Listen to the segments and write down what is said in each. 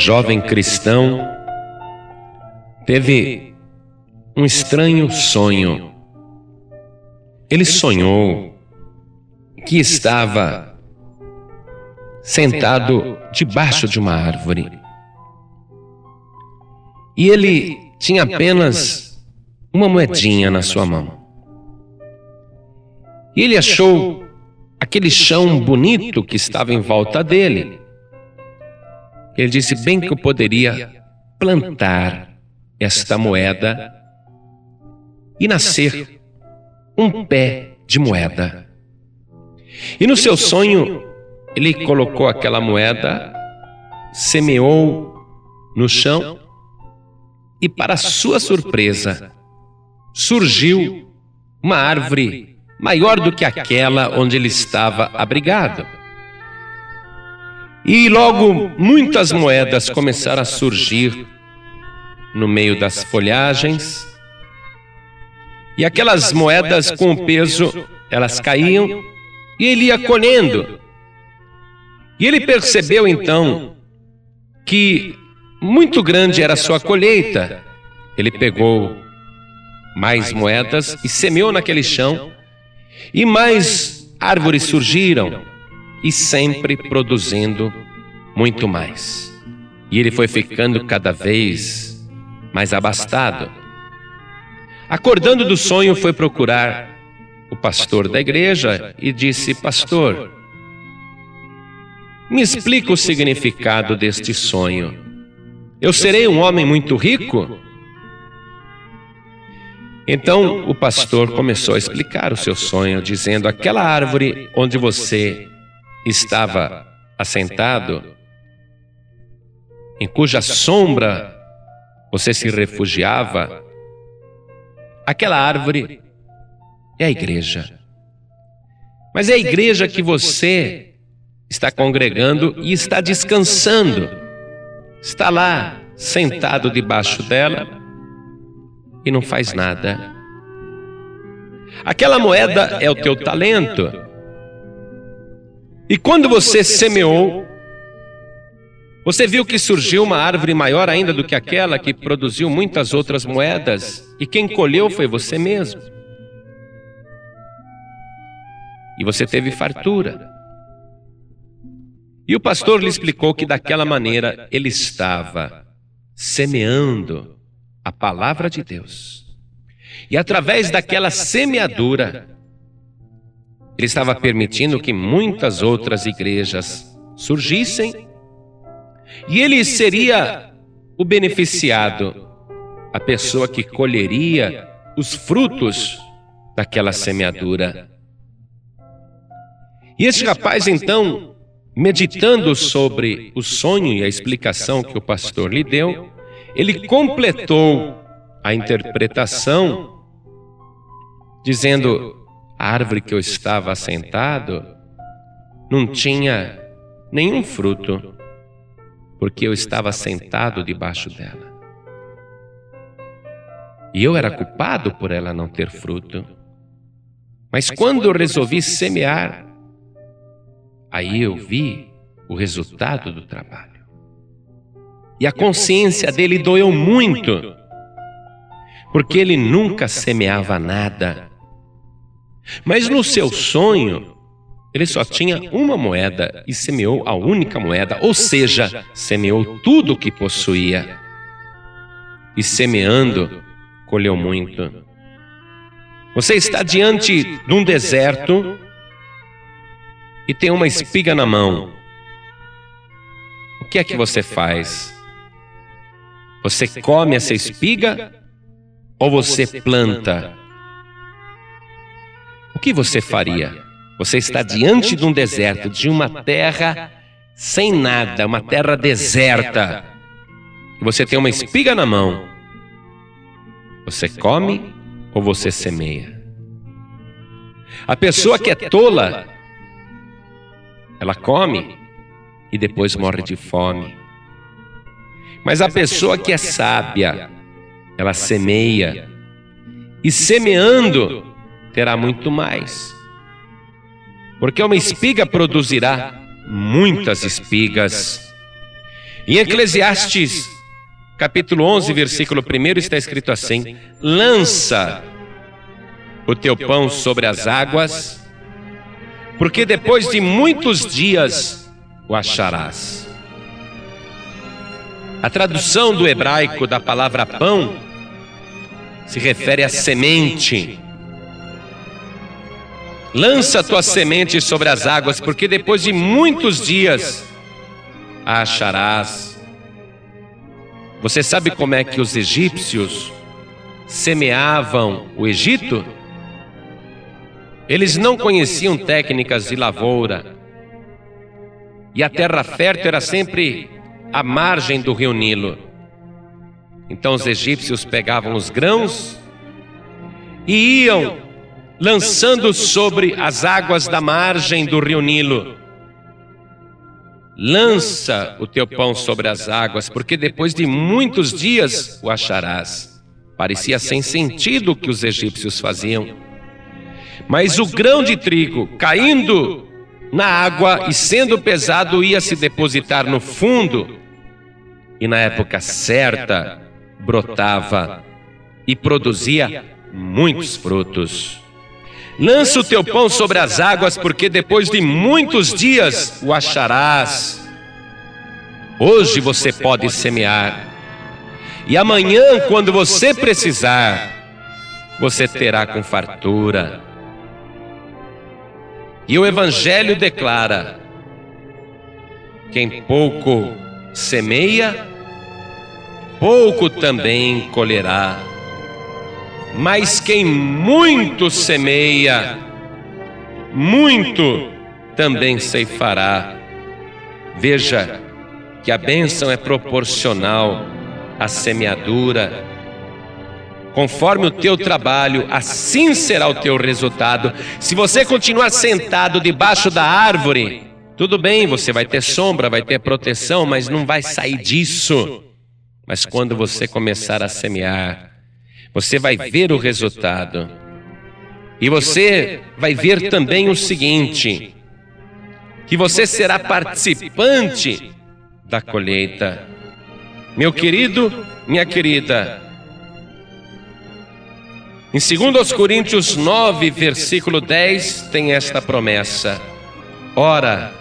jovem cristão, teve um estranho sonho. Ele sonhou que estava sentado debaixo de uma árvore. E ele tinha apenas uma moedinha na sua mão. E ele achou aquele chão bonito que estava em volta dele. Ele disse bem que eu poderia plantar esta moeda e nascer um pé de moeda. E no seu sonho, ele colocou aquela moeda, semeou no chão e, para sua surpresa, surgiu uma árvore maior do que aquela onde ele estava abrigado. E logo muitas moedas começaram a surgir no meio das folhagens. E aquelas moedas com o peso, elas caíam e ele ia colhendo. E ele percebeu então que muito grande era a sua colheita. Ele pegou mais moedas e semeou naquele chão e mais árvores surgiram, e sempre produzindo muito mais. E ele foi ficando cada vez mais abastado. Acordando do sonho, foi procurar o pastor da igreja e disse: Pastor, me explica o significado deste sonho. Eu serei um homem muito rico? Então o pastor começou a explicar o seu sonho, dizendo: aquela árvore onde você estava assentado, em cuja sombra você se refugiava, aquela árvore é a igreja. Mas é a igreja que você está congregando e está descansando. Está lá, sentado debaixo dela e não faz nada. Aquela moeda é o teu talento. E quando você semeou, você viu que surgiu uma árvore maior ainda do que aquela que produziu muitas outras moedas, e quem colheu foi você mesmo. E você teve fartura. E o pastor lhe explicou que daquela maneira ele estava semeando a palavra de Deus. E através daquela semeadura, ele estava permitindo que muitas outras igrejas surgissem, e ele seria o beneficiado, a pessoa que colheria os frutos daquela semeadura. E esse rapaz, então, meditando sobre o sonho e a explicação que o pastor lhe deu, ele completou a interpretação dizendo: a árvore que eu estava assentado não tinha nenhum fruto, porque eu estava sentado debaixo dela. E eu era culpado por ela não ter fruto. Mas quando eu resolvi semear, aí eu vi o resultado do trabalho. E a consciência dele doeu muito, porque ele nunca semeava nada. Mas no seu sonho, ele só tinha uma moeda e semeou a única moeda, ou seja, semeou tudo o que possuía. E semeando, colheu muito. Você está diante de um deserto e tem uma espiga na mão. O que é que você faz? Você come essa espiga ou você planta? O que você faria? Você está diante de um deserto, de uma terra sem nada, uma terra deserta. E você tem uma espiga na mão. Você come ou você semeia? A pessoa que é tola, ela come e depois morre de fome. Mas a pessoa que é sábia, ela semeia, e semeando terá muito mais. Porque uma espiga produzirá muitas espigas. Em Eclesiastes, capítulo 11, versículo 1, está escrito assim: Lança o teu pão sobre as águas, porque depois de muitos dias o acharás. A tradução do hebraico da palavra pão se refere à semente. Lança tua semente sobre as águas, porque depois de muitos dias a acharás. Você sabe como é que os egípcios semeavam o Egito? Eles não conheciam técnicas de lavoura. E a terra fértil era sempre à margem do rio Nilo. Então os egípcios pegavam os grãos e iam lançando sobre as águas da margem do rio Nilo. Lança o teu pão sobre as águas, porque depois de muitos dias o acharás. Parecia sem sentido o que os egípcios faziam. Mas o grão de trigo caindo na água e sendo pesado ia se depositar no fundo e na época certa brotava e produzia muitos frutos. Lança o teu pão sobre as águas, porque depois de muitos dias o acharás. Hoje você pode semear, e amanhã, quando você precisar, você terá com fartura. E o Evangelho declara: quem pouco semeia, pouco também colherá. Mas quem muito semeia, muito também ceifará. Veja que a bênção é proporcional à semeadura. Conforme o teu trabalho, assim será o teu resultado. Se você continuar sentado debaixo da árvore, tudo bem, você vai ter sombra, vai ter proteção, mas não vai sair disso. Mas quando você começar a semear, você vai ver o resultado. E você vai ver também o seguinte: que você será participante da colheita. Meu querido, minha querida, em 2 Coríntios 9, versículo 10, tem esta promessa: Ora,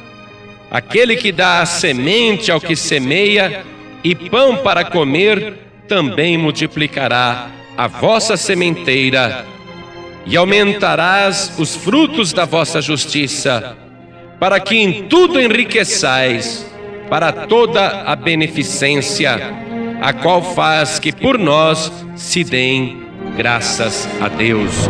aquele que dá a semente ao que semeia, e pão para comer, também multiplicará a vossa sementeira e aumentarás os frutos da vossa justiça, para que em tudo enriqueçais para toda a beneficência, a qual faz que por nós se deem graças a Deus.